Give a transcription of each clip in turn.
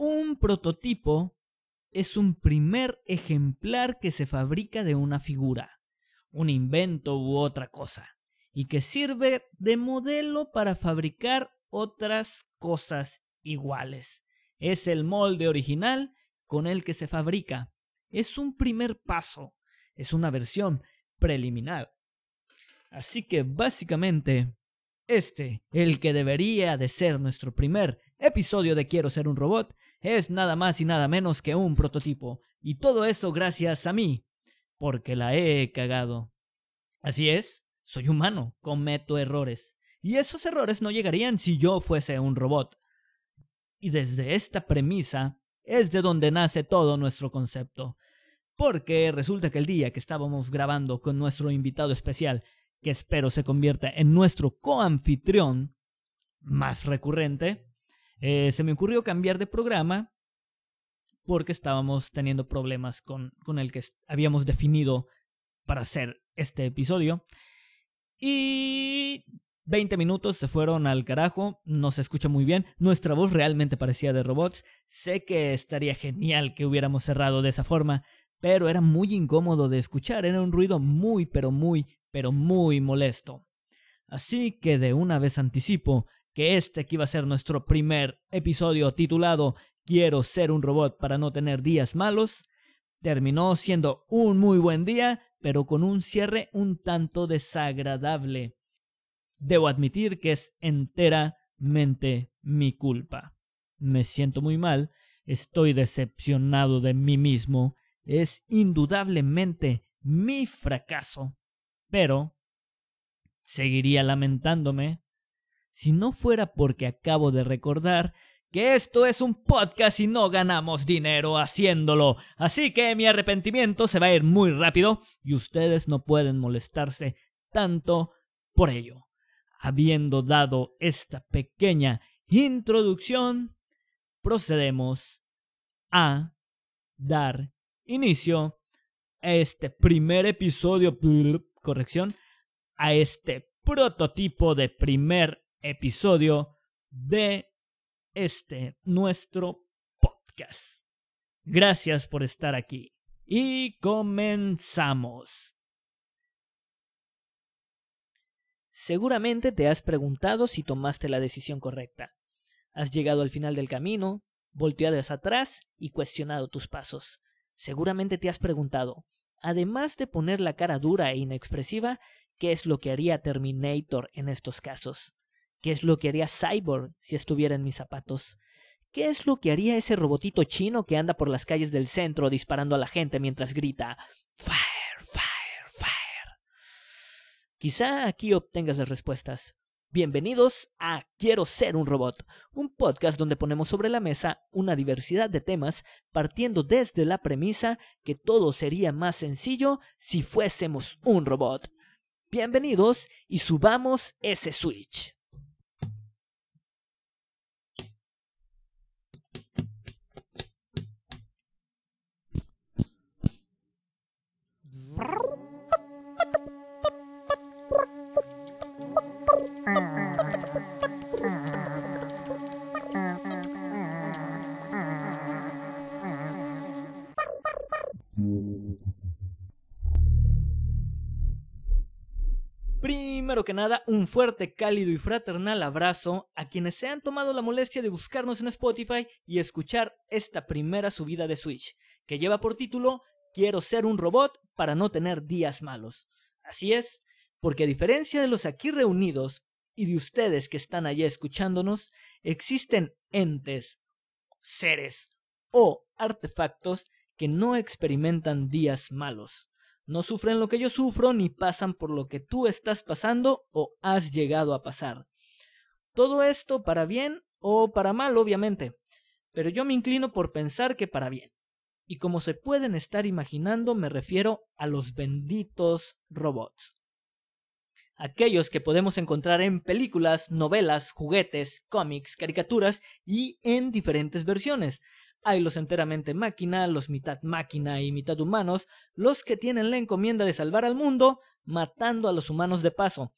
Un prototipo es un primer ejemplar que se fabrica de una figura, un invento u otra cosa, y que sirve de modelo para fabricar otras cosas iguales. Es el molde original con el que se fabrica. Es un primer paso, es una versión preliminar. Así que básicamente, este, el que debería de ser nuestro primer episodio de Quiero ser un robot, es nada más y nada menos que un prototipo. Y todo eso gracias a mí, porque la he cagado. Así es, soy humano, cometo errores. Y esos errores no llegarían si yo fuese un robot. Y desde esta premisa es de donde nace todo nuestro concepto. Porque resulta que el día que estábamos grabando con nuestro invitado especial, que espero se convierta en nuestro coanfitrión más recurrente, eh, se me ocurrió cambiar de programa porque estábamos teniendo problemas con, con el que habíamos definido para hacer este episodio. Y 20 minutos se fueron al carajo, no se escucha muy bien, nuestra voz realmente parecía de robots, sé que estaría genial que hubiéramos cerrado de esa forma, pero era muy incómodo de escuchar, era un ruido muy, pero muy, pero muy molesto. Así que de una vez anticipo que este que iba a ser nuestro primer episodio titulado Quiero ser un robot para no tener días malos, terminó siendo un muy buen día, pero con un cierre un tanto desagradable. Debo admitir que es enteramente mi culpa. Me siento muy mal, estoy decepcionado de mí mismo, es indudablemente mi fracaso, pero seguiría lamentándome si no fuera porque acabo de recordar que esto es un podcast y no ganamos dinero haciéndolo. Así que mi arrepentimiento se va a ir muy rápido y ustedes no pueden molestarse tanto por ello. Habiendo dado esta pequeña introducción, procedemos a dar inicio a este primer episodio, corrección, a este prototipo de primer episodio de este nuestro podcast. Gracias por estar aquí. Y comenzamos. Seguramente te has preguntado si tomaste la decisión correcta. Has llegado al final del camino, volteado hacia atrás y cuestionado tus pasos. Seguramente te has preguntado, además de poner la cara dura e inexpresiva, ¿qué es lo que haría Terminator en estos casos? ¿Qué es lo que haría Cyborg si estuviera en mis zapatos? ¿Qué es lo que haría ese robotito chino que anda por las calles del centro disparando a la gente mientras grita Fire, fire, fire? Quizá aquí obtengas las respuestas. Bienvenidos a Quiero ser un robot, un podcast donde ponemos sobre la mesa una diversidad de temas partiendo desde la premisa que todo sería más sencillo si fuésemos un robot. Bienvenidos y subamos ese switch. Primero que nada, un fuerte, cálido y fraternal abrazo a quienes se han tomado la molestia de buscarnos en Spotify y escuchar esta primera subida de Switch, que lleva por título Quiero ser un robot para no tener días malos. Así es, porque a diferencia de los aquí reunidos y de ustedes que están allá escuchándonos, existen entes, seres o artefactos que no experimentan días malos. No sufren lo que yo sufro ni pasan por lo que tú estás pasando o has llegado a pasar. Todo esto para bien o para mal, obviamente, pero yo me inclino por pensar que para bien. Y como se pueden estar imaginando, me refiero a los benditos robots. Aquellos que podemos encontrar en películas, novelas, juguetes, cómics, caricaturas y en diferentes versiones. Hay los enteramente máquina, los mitad máquina y mitad humanos, los que tienen la encomienda de salvar al mundo, matando a los humanos de paso.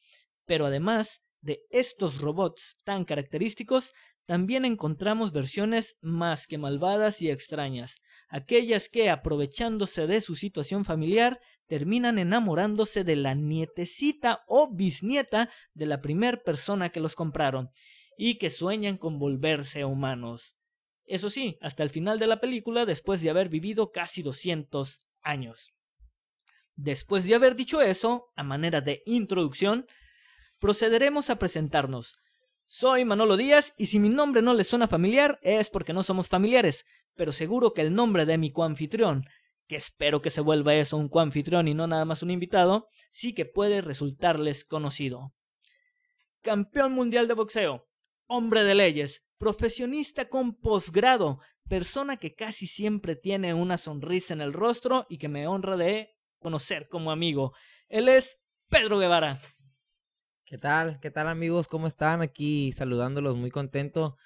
Pero además de estos robots tan característicos, también encontramos versiones más que malvadas y extrañas, aquellas que, aprovechándose de su situación familiar, terminan enamorándose de la nietecita o bisnieta de la primer persona que los compraron, y que sueñan con volverse humanos. Eso sí, hasta el final de la película después de haber vivido casi 200 años. Después de haber dicho eso, a manera de introducción, procederemos a presentarnos. Soy Manolo Díaz y si mi nombre no le suena familiar es porque no somos familiares, pero seguro que el nombre de mi coanfitrión, que espero que se vuelva eso un coanfitrión y no nada más un invitado, sí que puede resultarles conocido. Campeón mundial de boxeo, hombre de leyes, profesionista con posgrado, persona que casi siempre tiene una sonrisa en el rostro y que me honra de conocer como amigo. Él es Pedro Guevara. ¿Qué tal? ¿Qué tal amigos? ¿Cómo están? Aquí saludándolos muy contento.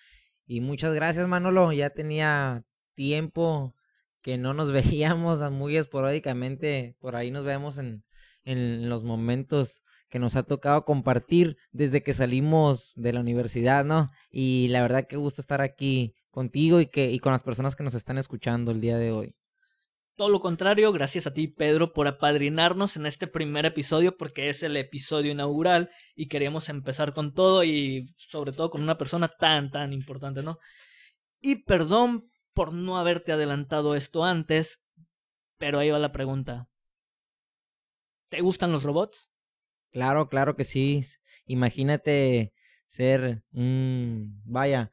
Y muchas gracias Manolo. Ya tenía tiempo que no nos veíamos muy esporádicamente. Por ahí nos vemos en, en los momentos que nos ha tocado compartir desde que salimos de la universidad, ¿no? Y la verdad que gusto estar aquí contigo y que y con las personas que nos están escuchando el día de hoy. Todo lo contrario, gracias a ti Pedro por apadrinarnos en este primer episodio porque es el episodio inaugural y queríamos empezar con todo y sobre todo con una persona tan tan importante, ¿no? Y perdón por no haberte adelantado esto antes, pero ahí va la pregunta. ¿Te gustan los robots? Claro, claro que sí. Imagínate ser un, vaya,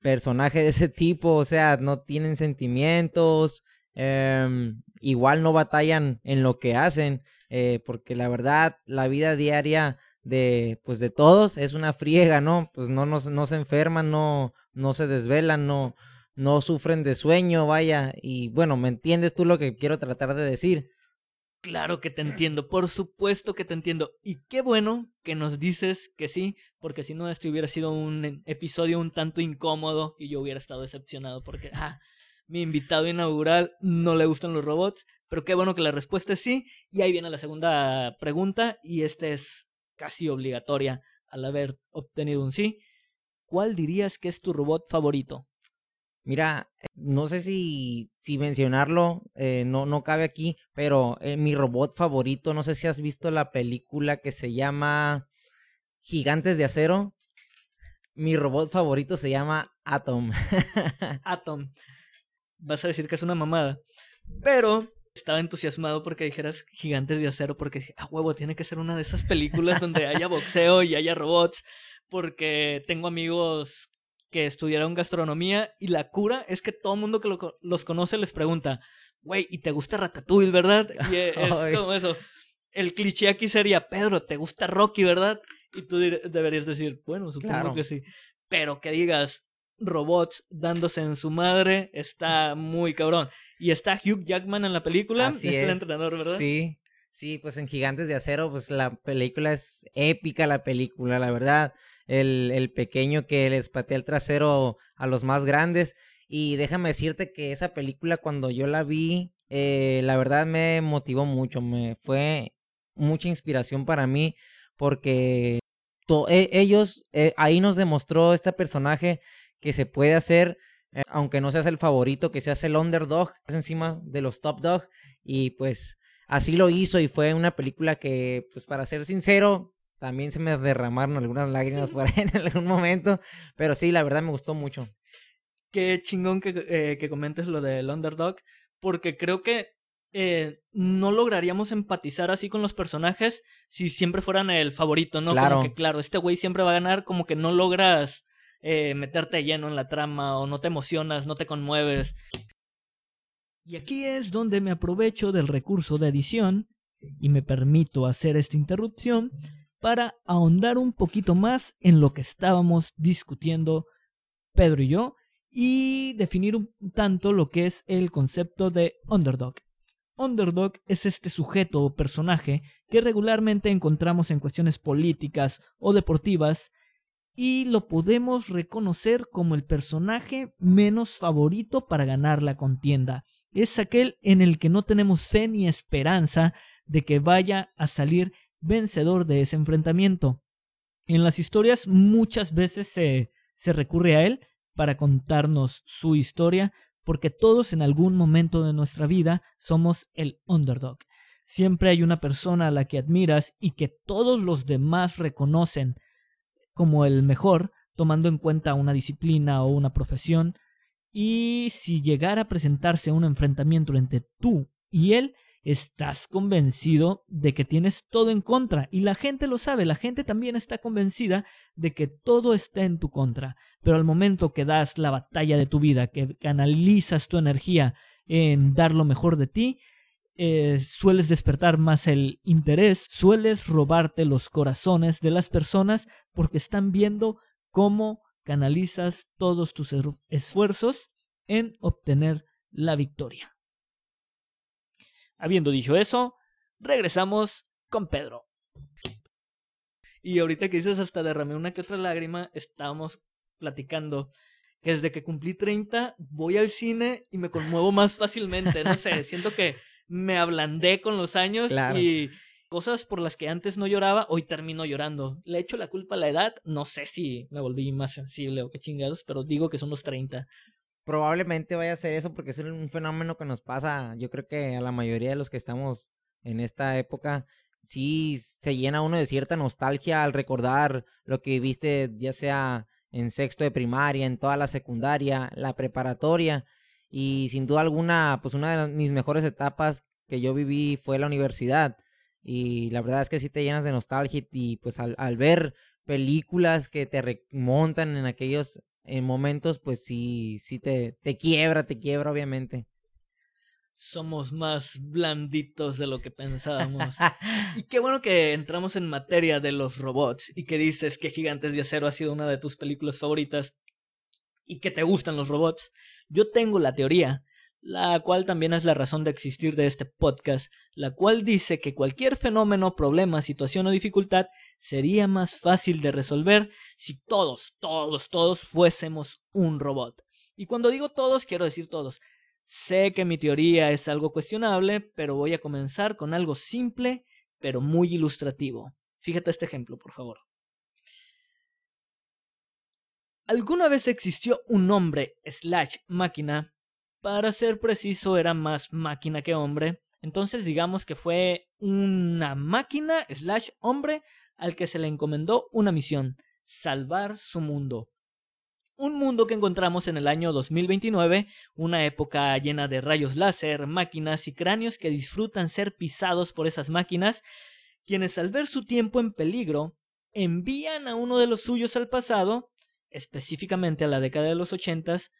personaje de ese tipo, o sea, no tienen sentimientos, Em, igual no batallan en lo que hacen, eh, porque la verdad, la vida diaria de, pues de todos es una friega, ¿no? Pues no, no, no se enferman, no, no se desvelan, no, no sufren de sueño, vaya, y bueno, ¿me entiendes tú lo que quiero tratar de decir? Claro que te entiendo, por supuesto que te entiendo. Y qué bueno que nos dices que sí, porque si no, este hubiera sido un episodio un tanto incómodo y yo hubiera estado decepcionado porque, ah, mi invitado inaugural no le gustan los robots, pero qué bueno que la respuesta es sí. Y ahí viene la segunda pregunta, y esta es casi obligatoria al haber obtenido un sí. ¿Cuál dirías que es tu robot favorito? Mira, no sé si, si mencionarlo, eh, no, no cabe aquí, pero eh, mi robot favorito, no sé si has visto la película que se llama Gigantes de Acero. Mi robot favorito se llama Atom. Atom vas a decir que es una mamada. Pero estaba entusiasmado porque dijeras gigantes de acero, porque a huevo, tiene que ser una de esas películas donde haya boxeo y haya robots, porque tengo amigos que estudiaron gastronomía y la cura es que todo el mundo que los conoce les pregunta, güey, ¿y te gusta Ratatouille, verdad? Y e, es como eso. El cliché aquí sería, Pedro, ¿te gusta Rocky, verdad? Y tú deberías decir, bueno, supongo que sí. Pero que digas, robots dándose en su madre está muy cabrón. Y está Hugh Jackman en la película, es, el entrenador, ¿verdad? Sí, sí, pues en Gigantes de Acero, pues la película es épica, la película, la verdad. El, pequeño que les patea el trasero a los más grandes. Y déjame decirte que esa película cuando yo la vi, eh, la verdad me motivó mucho, me fue mucha inspiración para mí porque e, ellos, eh, ahí nos demostró este personaje que se puede hacer, eh, aunque no seas el favorito, que seas el underdog, encima de los top dog. Y pues así lo hizo y fue una película que, pues para ser sincero, también se me derramaron algunas lágrimas por ahí en algún momento. Pero sí, la verdad me gustó mucho. Qué chingón que, eh, que comentes lo del underdog, porque creo que eh, no lograríamos empatizar así con los personajes si siempre fueran el favorito, ¿no? Claro. Como que, claro, este güey siempre va a ganar, como que no logras eh, meterte lleno en la trama o no te emocionas, no te conmueves. Y aquí es donde me aprovecho del recurso de edición y me permito hacer esta interrupción para ahondar un poquito más en lo que estábamos discutiendo Pedro y yo y definir un tanto lo que es el concepto de underdog. Underdog es este sujeto o personaje que regularmente encontramos en cuestiones políticas o deportivas y lo podemos reconocer como el personaje menos favorito para ganar la contienda. Es aquel en el que no tenemos fe ni esperanza de que vaya a salir vencedor de ese enfrentamiento. En las historias muchas veces se, se recurre a él para contarnos su historia, porque todos en algún momento de nuestra vida somos el underdog. Siempre hay una persona a la que admiras y que todos los demás reconocen como el mejor, tomando en cuenta una disciplina o una profesión, y si llegara a presentarse un enfrentamiento entre tú y él, estás convencido de que tienes todo en contra y la gente lo sabe, la gente también está convencida de que todo está en tu contra, pero al momento que das la batalla de tu vida, que canalizas tu energía en dar lo mejor de ti, eh, sueles despertar más el interés, sueles robarte los corazones de las personas porque están viendo cómo canalizas todos tus esfuerzos en obtener la victoria. Habiendo dicho eso, regresamos con Pedro. Y ahorita que dices hasta derramé una que otra lágrima, estábamos platicando que desde que cumplí 30 voy al cine y me conmuevo más fácilmente. No sé, siento que me ablandé con los años y cosas por las que antes no lloraba, hoy termino llorando. Le echo la culpa a la edad, no sé si me volví más sensible o qué chingados, pero digo que son los 30 probablemente vaya a ser eso porque es un fenómeno que nos pasa, yo creo que a la mayoría de los que estamos en esta época, sí se llena uno de cierta nostalgia al recordar lo que viste ya sea en sexto de primaria, en toda la secundaria, la preparatoria y sin duda alguna, pues una de mis mejores etapas que yo viví fue la universidad y la verdad es que sí te llenas de nostalgia y pues al ver películas que te remontan en aquellos en momentos, pues sí, sí te, te quiebra, te quiebra, obviamente. Somos más blanditos de lo que pensábamos. y qué bueno que entramos en materia de los robots y que dices que Gigantes de Acero ha sido una de tus películas favoritas y que te gustan los robots. Yo tengo la teoría la cual también es la razón de existir de este podcast, la cual dice que cualquier fenómeno, problema, situación o dificultad sería más fácil de resolver si todos, todos, todos fuésemos un robot. Y cuando digo todos, quiero decir todos. Sé que mi teoría es algo cuestionable, pero voy a comenzar con algo simple, pero muy ilustrativo. Fíjate este ejemplo, por favor. ¿Alguna vez existió un hombre slash máquina para ser preciso, era más máquina que hombre. Entonces digamos que fue una máquina slash hombre al que se le encomendó una misión, salvar su mundo. Un mundo que encontramos en el año 2029, una época llena de rayos láser, máquinas y cráneos que disfrutan ser pisados por esas máquinas, quienes al ver su tiempo en peligro, envían a uno de los suyos al pasado, específicamente a la década de los ochentas,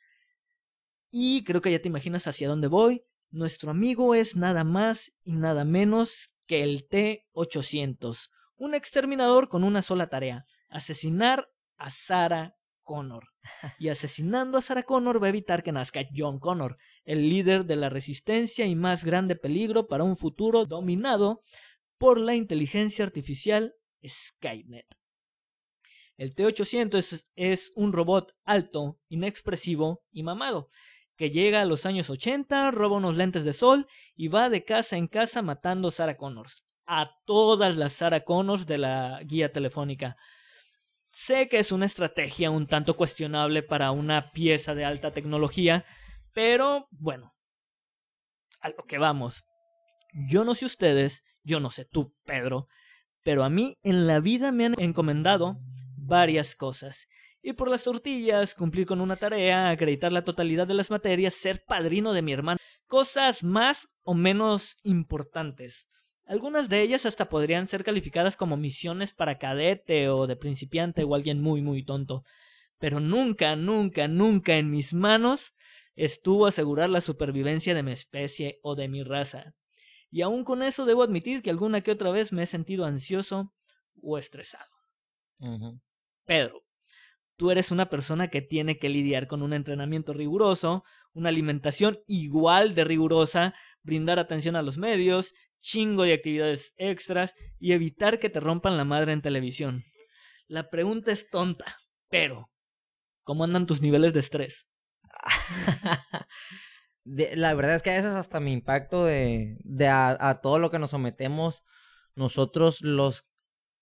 y creo que ya te imaginas hacia dónde voy. Nuestro amigo es nada más y nada menos que el T-800, un exterminador con una sola tarea, asesinar a Sarah Connor. Y asesinando a Sarah Connor va a evitar que nazca John Connor, el líder de la resistencia y más grande peligro para un futuro dominado por la inteligencia artificial Skynet. El T-800 es, un robot alto, inexpresivo y mamado, que llega a los años 80, roba unos lentes de sol y va de casa en casa matando Sarah Connors. A todas las Sarah Connors de la guía telefónica. Sé que es una estrategia un tanto cuestionable para una pieza de alta tecnología, pero bueno, a lo que vamos. Yo no sé ustedes, yo no sé tú, Pedro, pero a mí en la vida me han encomendado varias cosas y por las tortillas, cumplir con una tarea, acreditar la totalidad de las materias, ser padrino de mi hermano. Cosas más o menos importantes. Algunas de ellas hasta podrían ser calificadas como misiones para cadete o de principiante o alguien muy muy tonto. Pero nunca, nunca, nunca en mis manos estuvo asegurar la supervivencia de mi especie o de mi raza. Y aun con eso debo admitir que alguna que otra vez me he sentido ansioso o estresado. Pedro, tú eres una persona que tiene que lidiar con un entrenamiento riguroso, una alimentación igual de rigurosa, brindar atención a los medios, chingo de actividades extras y evitar que te rompan la madre en televisión. La pregunta es tonta, pero ¿cómo andan tus niveles de estrés? la verdad es que a veces hasta mi impacto de, de a, todo lo que nos sometemos nosotros los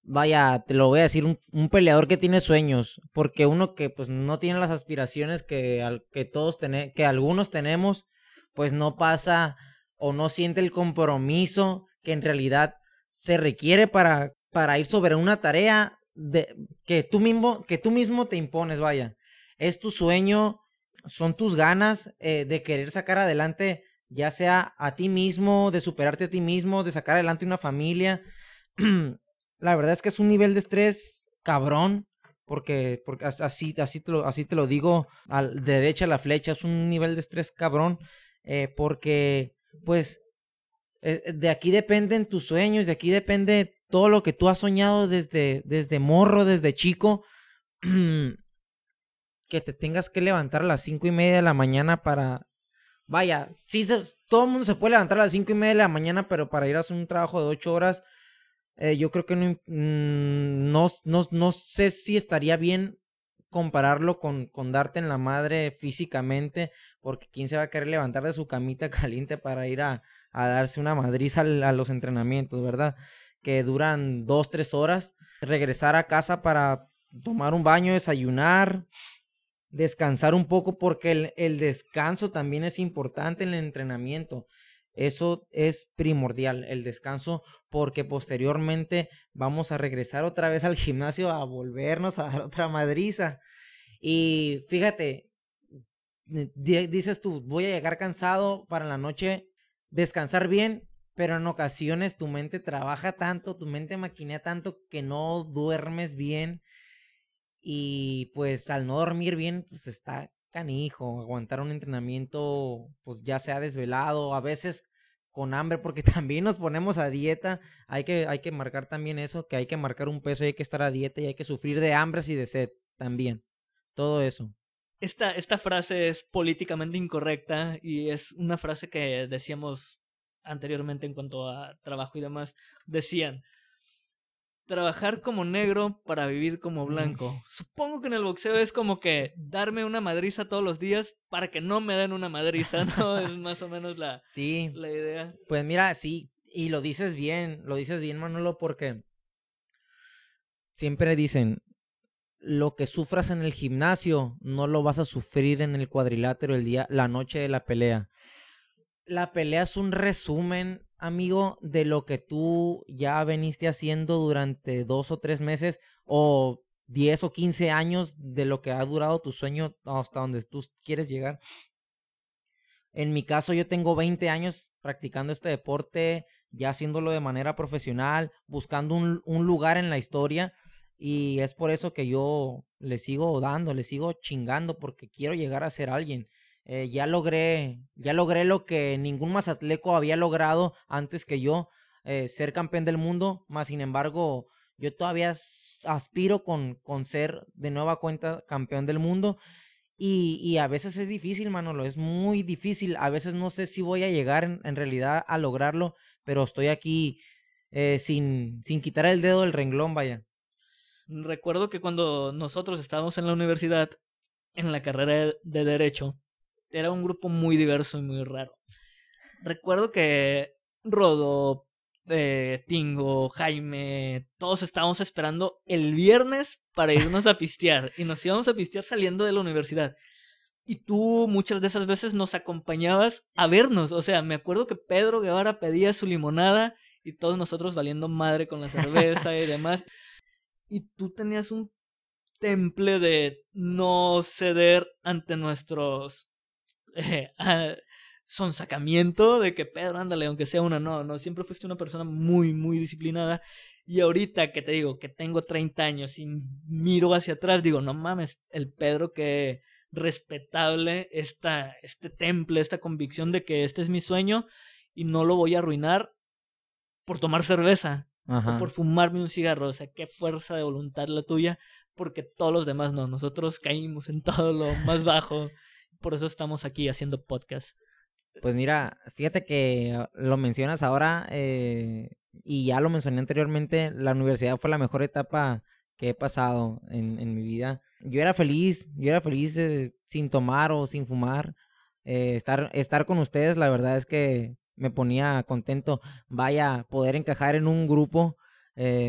vaya, te lo voy a decir, un, peleador que tiene sueños, porque uno que pues no tiene las aspiraciones que, que todos tenemos, que algunos tenemos, pues no pasa o no siente el compromiso que en realidad se requiere para, para ir sobre una tarea de, que, tú mismo, que tú mismo te impones, vaya. Es tu sueño, son tus ganas eh, de querer sacar adelante, ya sea a ti mismo, de superarte a ti mismo, de sacar adelante una familia. la verdad es que es un nivel de estrés cabrón, porque, porque así, así, te lo, así te lo digo, al derecha a la flecha, es un nivel de estrés cabrón, eh, porque pues eh, de aquí dependen tus sueños, de aquí depende todo lo que tú has soñado desde, desde morro, desde chico, que te tengas que levantar a las cinco y media de la mañana para... Vaya, sí, todo el mundo se puede levantar a las cinco y media de la mañana, pero para ir a hacer un trabajo de ocho horas, eh, yo creo que no, mm, no, no, no, sé si estaría bien compararlo con, con darte en la madre físicamente, porque quién se va a querer levantar de su camita caliente para ir a, a darse una madriz a los entrenamientos, ¿verdad? Que duran dos, tres horas, regresar a casa para tomar un baño, desayunar, descansar un poco, porque el, el descanso también es importante en el entrenamiento. Eso es primordial, el descanso, porque posteriormente vamos a regresar otra vez al gimnasio a volvernos a dar otra madriza. Y fíjate, dices tú, voy a llegar cansado para la noche, descansar bien, pero en ocasiones tu mente trabaja tanto, tu mente maquinea tanto que no duermes bien y pues al no dormir bien, pues está canijo, aguantar un entrenamiento, pues ya sea desvelado, a veces con hambre, porque también nos ponemos a dieta, hay que, hay que marcar también eso, que hay que marcar un peso y hay que estar a dieta y hay que sufrir de hambres y de sed también, todo eso. Esta, esta frase es políticamente incorrecta y es una frase que decíamos anteriormente en cuanto a trabajo y demás. Decían, trabajar como negro para vivir como blanco. Supongo que en el boxeo es como que darme una madriza todos los días para que no me den una madriza, ¿no? es más o menos la, sí. la idea. Pues mira, sí, y lo dices bien, lo dices bien, Manolo, porque siempre dicen, lo que sufras en el gimnasio no lo vas a sufrir en el cuadrilátero el día, la noche de la pelea. La pelea es un resumen amigo, de lo que tú ya veniste haciendo durante dos o tres meses o diez o quince años de lo que ha durado tu sueño hasta donde tú quieres llegar. En mi caso, yo tengo 20 años practicando este deporte, ya haciéndolo de manera profesional, buscando un, un lugar en la historia. Y es por eso que yo le sigo dando, le sigo chingando, porque quiero llegar a ser alguien. Eh, ya logré, ya logré lo que ningún mazatleco había logrado antes que yo, eh, ser campeón del mundo, más sin embargo, yo todavía aspiro con, con ser de nueva cuenta campeón del mundo. Y, y, a veces es difícil, Manolo, es muy difícil. A veces no sé si voy a llegar en, realidad a lograrlo, pero estoy aquí eh, sin, sin quitar el dedo del renglón, vaya. Recuerdo que cuando nosotros estábamos en la universidad, en la carrera de Derecho, era un grupo muy diverso y muy raro. Recuerdo que Rodo, eh, Tingo, Jaime, todos estábamos esperando el viernes para irnos a pistear. Y nos íbamos a pistear saliendo de la universidad. Y tú muchas de esas veces nos acompañabas a vernos. O sea, me acuerdo que Pedro Guevara pedía su limonada y todos nosotros valiendo madre con la cerveza y demás. Y tú tenías un temple de no ceder ante nuestros eh, son sacamiento de que Pedro, ándale, aunque sea una, no, no, siempre fuiste una persona muy, muy disciplinada. Y ahorita que te digo que tengo 30 años y miro hacia atrás, digo, no mames, el Pedro que respetable esta, este temple, esta convicción de que este es mi sueño y no lo voy a arruinar por tomar cerveza o por fumarme un cigarro. O sea, qué fuerza de voluntad la tuya, porque todos los demás no. Nosotros caímos en todo lo más bajo por eso estamos aquí haciendo podcast. Pues mira, fíjate que lo mencionas ahora eh, y ya lo mencioné anteriormente, la universidad fue la mejor etapa que he pasado en, en mi vida. Yo era feliz, yo era feliz eh, sin tomar o sin fumar. Eh, estar, estar con ustedes, la verdad es que me ponía contento. Vaya, poder encajar en un grupo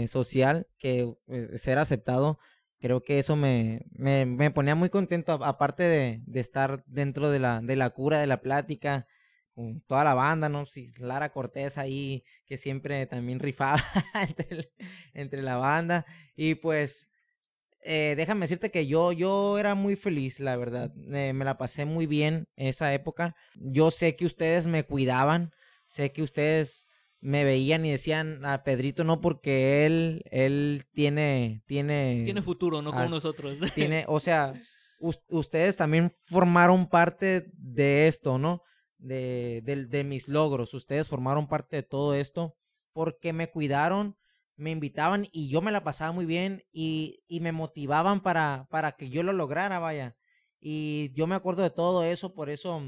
social, que eh, ser aceptado, creo que eso me, me, me ponía muy contento, aparte de, de, estar dentro de la, de la cura, de la plática, con toda la banda, ¿no? Sí, Lara Cortés ahí, que siempre también rifaba entre, entre, la banda. Y pues, eh, déjame decirte que yo, yo era muy feliz, la verdad. me la pasé muy bien esa época. Yo sé que ustedes me cuidaban, sé que ustedes me veían y decían a Pedrito no porque él él tiene tiene tiene futuro no como nosotros. tiene o sea ustedes también formaron parte de esto no de, de, de mis logros. Ustedes formaron parte de todo esto porque me cuidaron me invitaban y yo me la pasaba muy bien y, y me motivaban para para que yo lo lograra vaya. Y yo me acuerdo de todo eso por eso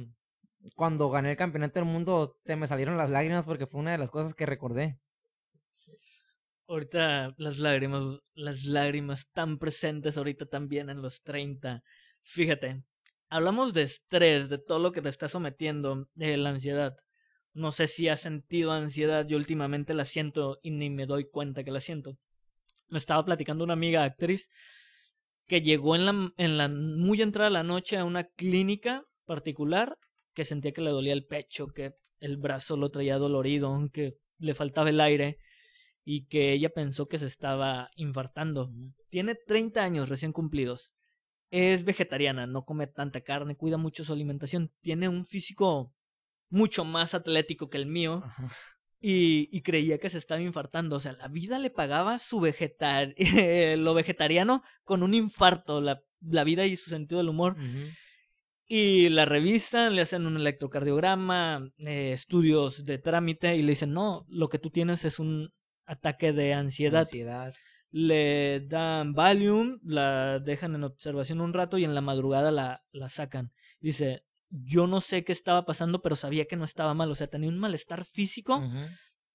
cuando gané el campeonato del mundo se me salieron las lágrimas porque fue una de las cosas que recordé. Ahorita las lágrimas, las lágrimas tan presentes ahorita también en los 30. Fíjate, hablamos de estrés, de todo lo que te está sometiendo, de la ansiedad. No sé si has sentido ansiedad, yo últimamente la siento y ni me doy cuenta que la siento. Me estaba platicando una amiga actriz que llegó en la, en la muy entrada de la noche a una clínica particular que sentía que le dolía el pecho, que el brazo lo traía dolorido, que le faltaba el aire y que ella pensó que se estaba infartando. Tiene 30 años recién cumplidos. Es vegetariana, no come tanta carne, cuida mucho su alimentación. Tiene un físico mucho más atlético que el mío. Y, y, creía que se estaba infartando. O sea, la vida le pagaba su vegetar lo vegetariano con un infarto, la, la vida y su sentido del humor. Y la revista le hacen un electrocardiograma, eh, estudios de trámite y le dicen, no, lo que tú tienes es un ataque de ansiedad. ansiedad. Le dan Valium, la dejan en observación un rato y en la madrugada la, la sacan. Dice, yo no sé qué estaba pasando, pero sabía que no estaba mal. O sea, tenía un malestar físico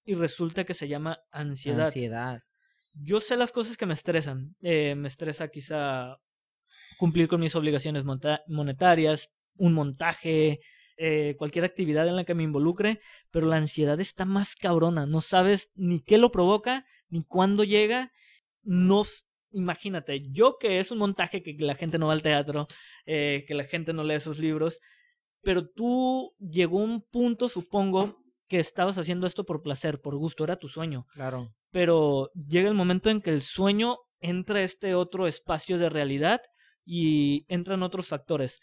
y resulta que se llama ansiedad. Ansiedad. Yo sé las cosas que me estresan. Eh, me estresa quizá cumplir con mis obligaciones monetarias, un montaje, eh, cualquier actividad en la que me involucre, pero la ansiedad está más cabrona, no sabes ni qué lo provoca, ni cuándo llega, no, imagínate, yo que es un montaje que la gente no va al teatro, eh, que la gente no lee sus libros, pero tú llegó un punto, supongo, que estabas haciendo esto por placer, por gusto, era tu sueño. Claro. Pero llega el momento en que el sueño entra a este otro espacio de realidad y entran otros factores.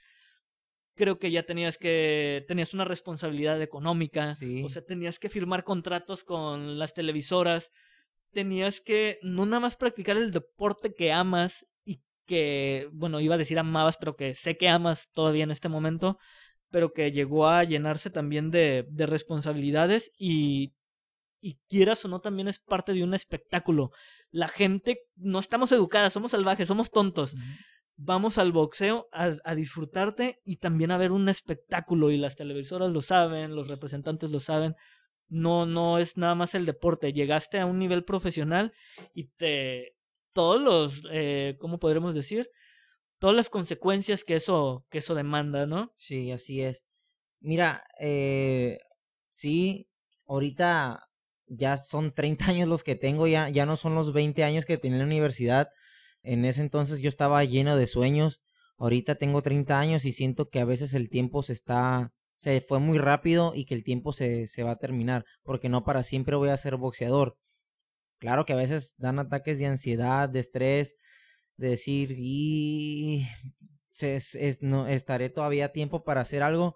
Creo que ya tenías que tenías una responsabilidad económica, o sea, tenías que firmar contratos con las televisoras, tenías que no nada más practicar el deporte que amas y que, bueno, iba a decir amabas, pero que sé que amas todavía en este momento, pero que llegó a llenarse también de, de responsabilidades y y quieras o no también es parte de un espectáculo. La gente no estamos educadas, somos salvajes, somos tontos vamos al boxeo a, disfrutarte y también a ver un espectáculo y las televisoras lo saben, los representantes lo saben. No, no es nada más el deporte. Llegaste a un nivel profesional y te todos los, eh, ¿cómo podremos decir? Todas las consecuencias que eso, que eso demanda, ¿no? Sí, así es. Mira, eh, sí, ahorita ya son 30 años los que tengo, ya, ya no son los 20 años que tenía en la universidad en ese entonces yo estaba lleno de sueños. Ahorita tengo 30 años y siento que a veces el tiempo se está se fue muy rápido y que el tiempo se, se va a terminar, porque no para siempre voy a ser boxeador. Claro que a veces dan ataques de ansiedad, de estrés, de decir, y es, no, estaré todavía tiempo para hacer algo,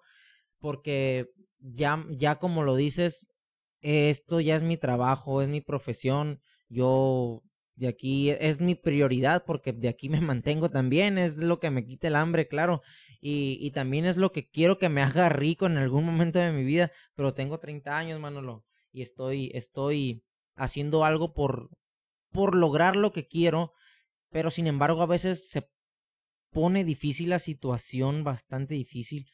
porque ya, ya como lo dices, esto ya es mi trabajo, es mi profesión, yo de aquí es mi prioridad porque de aquí me mantengo también, es lo que me quita el hambre, claro, y, y también es lo que quiero que me haga rico en algún momento de mi vida, pero tengo 30 años, Manolo, y estoy, estoy haciendo algo por, por lograr lo que quiero, pero sin embargo a veces se pone difícil la situación, bastante difícil,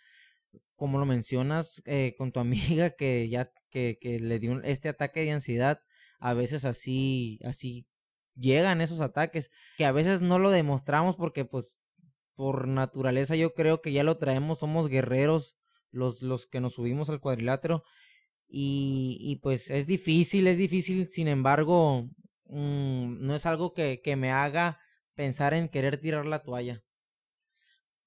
como lo mencionas eh, con tu amiga que ya que, que le dio este ataque de ansiedad, a veces así, así llegan esos ataques, que a veces no lo demostramos porque pues por naturaleza yo creo que ya lo traemos, somos guerreros los, los que nos subimos al cuadrilátero y, y pues es difícil, es difícil, sin embargo, mm, no es algo que, que me haga pensar en querer tirar la toalla.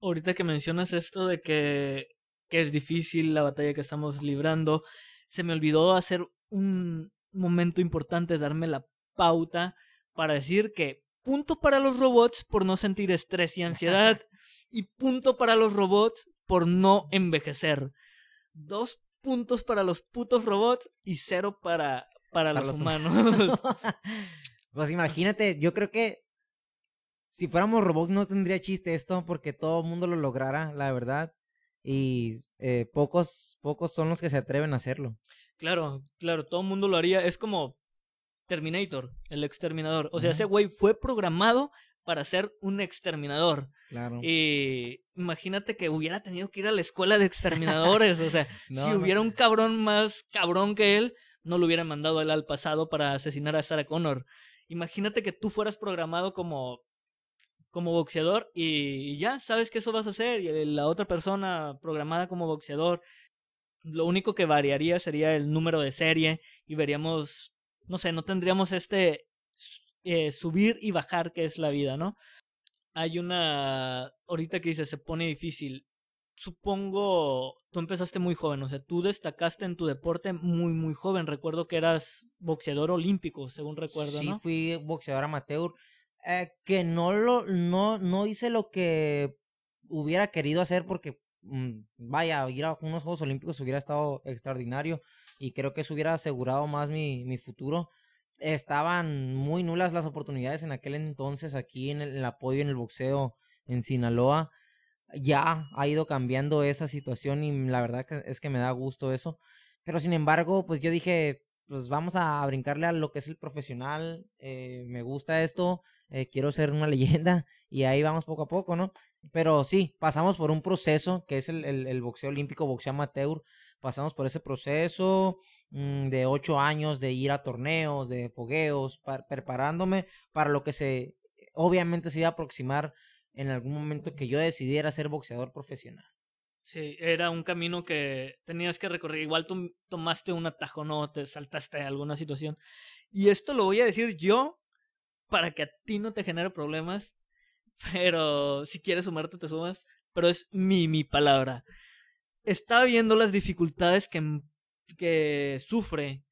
Ahorita que mencionas esto de que, que es difícil la batalla que estamos librando, se me olvidó hacer un momento importante, darme la pauta para decir que punto para los robots por no sentir estrés y ansiedad y punto para los robots por no envejecer. Dos puntos para los putos robots y cero para, para, los, humanos. pues imagínate, yo creo que si fuéramos robots no tendría chiste esto porque todo el mundo lo lograra, la verdad. Y eh, pocos, pocos son los que se atreven a hacerlo. Claro, claro, todo el mundo lo haría. Es como Terminator, el exterminador. O sea, ese güey fue programado para ser un exterminador. Claro. Y imagínate que hubiera tenido que ir a la escuela de exterminadores. o sea, si hubiera un cabrón más cabrón que él, no lo hubiera mandado él al pasado para asesinar a Sarah Connor. Imagínate que tú fueras programado como como boxeador y ya sabes que eso vas a hacer y la otra persona programada como boxeador lo único que variaría sería el número de serie y veríamos no sé, no tendríamos este eh, subir y bajar que es la vida, ¿no? Hay una, ahorita que dice, se pone difícil. Supongo, tú empezaste muy joven, o sea, tú destacaste en tu deporte muy, muy joven. Recuerdo que eras boxeador olímpico, según recuerdo, sí, ¿no? fui boxeador amateur. Eh, que no lo, no, no hice lo que hubiera querido hacer porque, mm, vaya, ir a unos Juegos Olímpicos hubiera estado extraordinario y creo que eso hubiera asegurado más mi, mi futuro. Estaban muy nulas las oportunidades en aquel entonces aquí en el, apoyo en el boxeo en Sinaloa. Ya ha ido cambiando esa situación y la verdad es que me da gusto eso. Pero sin embargo, pues yo dije, pues vamos a brincarle a lo que es el profesional. Eh, me gusta esto, eh, quiero ser una leyenda y ahí vamos poco a poco, ¿no? Pero sí, pasamos por un proceso que es el, el, el boxeo olímpico, boxeo amateur, pasamos por ese proceso mm, de ocho años de ir a torneos, de fogueos, preparándome para lo que se obviamente se iba a aproximar en algún momento que yo decidiera ser boxeador profesional. Sí, era un camino que tenías que recorrer. Igual tú tomaste un atajo, no te saltaste a alguna situación. Y esto lo voy a decir yo para que a ti no te genere problemas. Pero si quieres sumarte, te sumas. Pero es mi, mi palabra está viendo las dificultades que, que sufre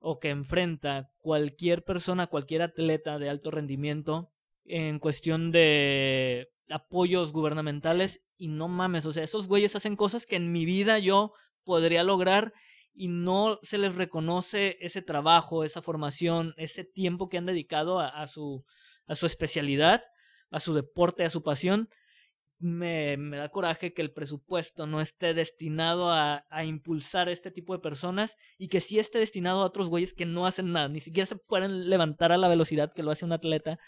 o que enfrenta cualquier persona, cualquier atleta de alto rendimiento en cuestión de apoyos gubernamentales y no mames, o sea, esos güeyes hacen cosas que en mi vida yo podría lograr y no se les reconoce ese trabajo, esa formación, ese tiempo que han dedicado a, a su, a su especialidad, a su deporte, a su pasión me, me, da coraje que el presupuesto no esté destinado a, a, impulsar a este tipo de personas y que sí esté destinado a otros güeyes que no hacen nada, ni siquiera se pueden levantar a la velocidad que lo hace un atleta.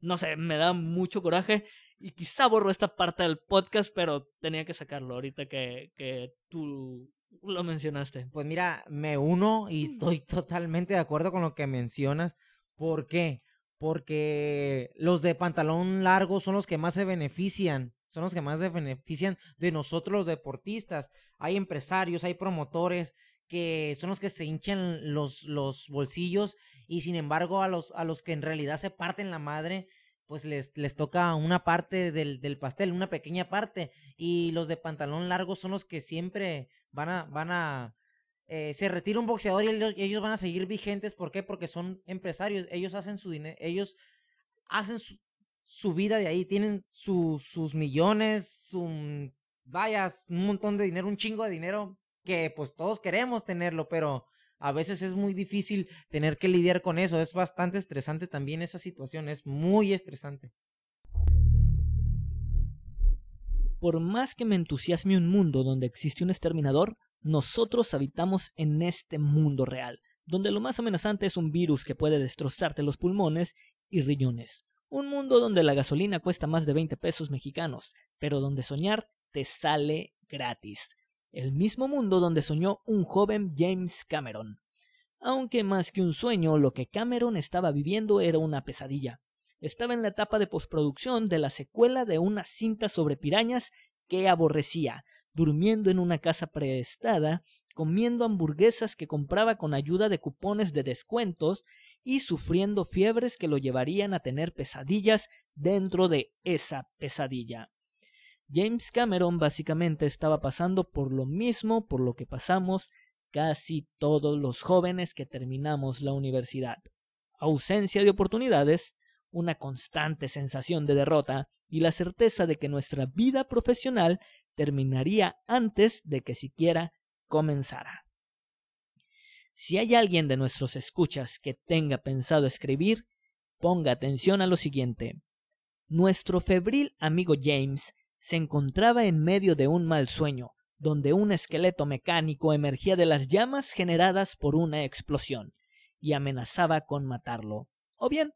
No sé, me da mucho coraje y quizá borro esta parte del podcast, pero tenía que sacarlo ahorita que, que tú lo mencionaste. Pues mira, me uno y estoy totalmente de acuerdo con lo que mencionas. ¿Por qué? Porque los de pantalón largo son los que más se benefician son los que más se benefician de nosotros los deportistas. Hay empresarios, hay promotores que son los que se hinchan los, los bolsillos y sin embargo a los, a los que en realidad se parten la madre, pues les, les toca una parte del, del pastel, una pequeña parte. Y los de pantalón largo son los que siempre van a, van a, eh, se retira un boxeador y ellos, ellos, van a seguir vigentes. ¿Por qué? Porque son empresarios. Ellos hacen su dinero, ellos hacen su, su vida de ahí, tienen sus millones, su, vayas, un montón de dinero, un chingo de dinero que pues todos queremos tenerlo, pero a veces es muy difícil tener que lidiar con eso, es bastante estresante también esa situación, es muy estresante. Por más que me entusiasme un mundo donde existe un exterminador, nosotros habitamos en este mundo real, donde lo más amenazante es un virus que puede destrozarte los pulmones y riñones. Un mundo donde la gasolina cuesta más de 20 pesos mexicanos, pero donde soñar te sale gratis. El mismo mundo donde soñó un joven James Cameron. Aunque más que un sueño, lo que Cameron estaba viviendo era una pesadilla. Estaba en la etapa de postproducción de la secuela de una cinta sobre pirañas que aborrecía, durmiendo en una casa prestada, comiendo hamburguesas que compraba con ayuda de cupones de descuentos y sufriendo fiebres que lo llevarían a tener pesadillas dentro de esa pesadilla. James Cameron básicamente estaba pasando por lo mismo por lo que pasamos casi todos los jóvenes que terminamos la universidad. Ausencia de oportunidades, una constante sensación de derrota y la certeza de que nuestra vida profesional terminaría antes de que siquiera comenzara. Si hay alguien de nuestros escuchas que tenga pensado escribir, ponga atención a lo siguiente. Nuestro febril amigo James se encontraba en medio de un mal sueño, donde un esqueleto mecánico emergía de las llamas generadas por una explosión y amenazaba con matarlo. O bien,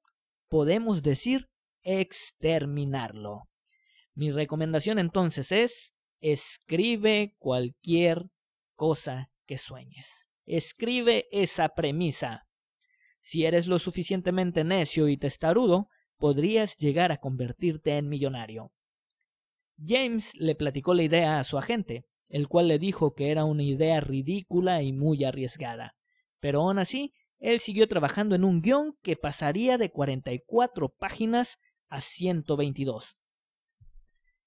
podemos decir exterminarlo. Mi recomendación entonces es escribe cualquier cosa que sueñes. Escribe esa premisa. Si eres lo suficientemente necio y testarudo, podrías llegar a convertirte en millonario. James le platicó la idea a su agente, el cual le dijo que era una idea ridícula y muy arriesgada. Pero aún así, él siguió trabajando en un guion que pasaría de 44 páginas a 122.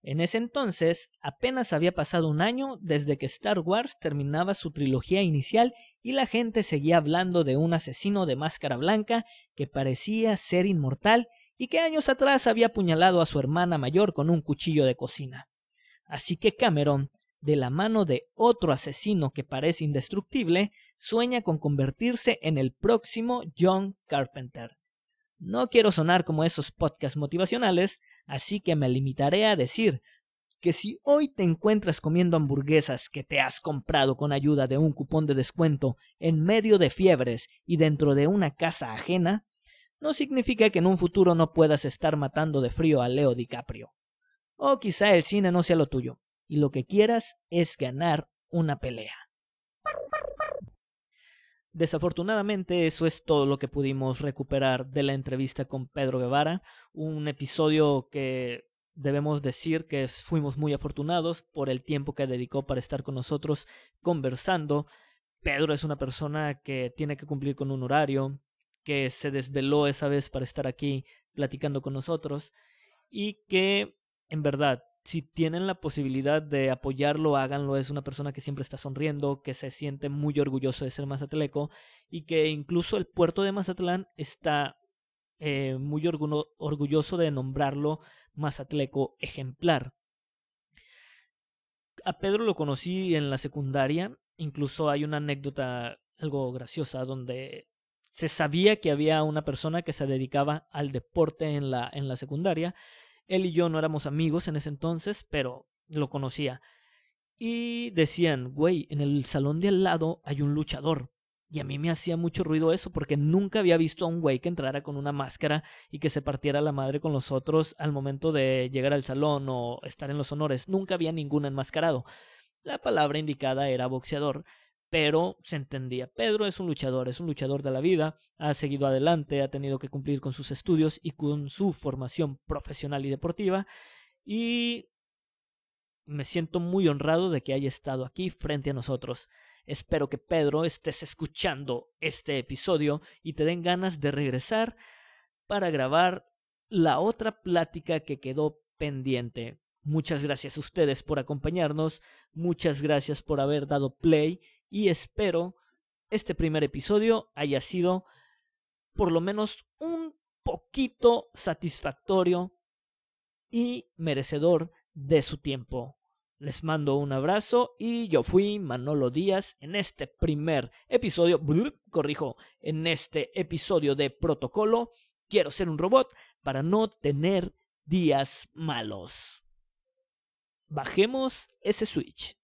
En ese entonces, apenas había pasado un año desde que Star Wars terminaba su trilogía inicial y la gente seguía hablando de un asesino de máscara blanca que parecía ser inmortal y que años atrás había apuñalado a su hermana mayor con un cuchillo de cocina. Así que Cameron, de la mano de otro asesino que parece indestructible, sueña con convertirse en el próximo John Carpenter. No quiero sonar como esos podcasts motivacionales, así que me limitaré a decir que si hoy te encuentras comiendo hamburguesas que te has comprado con ayuda de un cupón de descuento en medio de fiebres y dentro de una casa ajena, no significa que en un futuro no puedas estar matando de frío a Leo DiCaprio. O quizá el cine no sea lo tuyo, y lo que quieras es ganar una pelea. Desafortunadamente eso es todo lo que pudimos recuperar de la entrevista con Pedro Guevara, un episodio que debemos decir que fuimos muy afortunados por el tiempo que dedicó para estar con nosotros conversando. Pedro es una persona que tiene que cumplir con un horario, que se desveló esa vez para estar aquí platicando con nosotros y que en verdad si tienen la posibilidad de apoyarlo, háganlo. Es una persona que siempre está sonriendo, que se siente muy orgulloso de ser mazatleco y que incluso el puerto de Mazatlán está eh, muy orgulloso de nombrarlo mazatleco ejemplar. A Pedro lo conocí en la secundaria, incluso hay una anécdota algo graciosa donde se sabía que había una persona que se dedicaba al deporte en la, en la secundaria él y yo no éramos amigos en ese entonces, pero lo conocía. Y decían, güey, en el salón de al lado hay un luchador. Y a mí me hacía mucho ruido eso porque nunca había visto a un güey que entrara con una máscara y que se partiera la madre con los otros al momento de llegar al salón o estar en los honores. Nunca había ningún enmascarado. La palabra indicada era boxeador pero se entendía. Pedro es un luchador, es un luchador de la vida, ha seguido adelante, ha tenido que cumplir con sus estudios y con su formación profesional y deportiva y me siento muy honrado de que haya estado aquí frente a nosotros. Espero que Pedro estés escuchando este episodio y te den ganas de regresar para grabar la otra plática que quedó pendiente. Muchas gracias a ustedes por acompañarnos, muchas gracias por haber dado play y espero este primer episodio haya sido por lo menos un poquito satisfactorio y merecedor de su tiempo. Les mando un abrazo y yo fui Manolo Díaz en este primer episodio, corrijo, en este episodio de Protocolo. Quiero ser un robot para no tener días malos. Bajemos ese switch.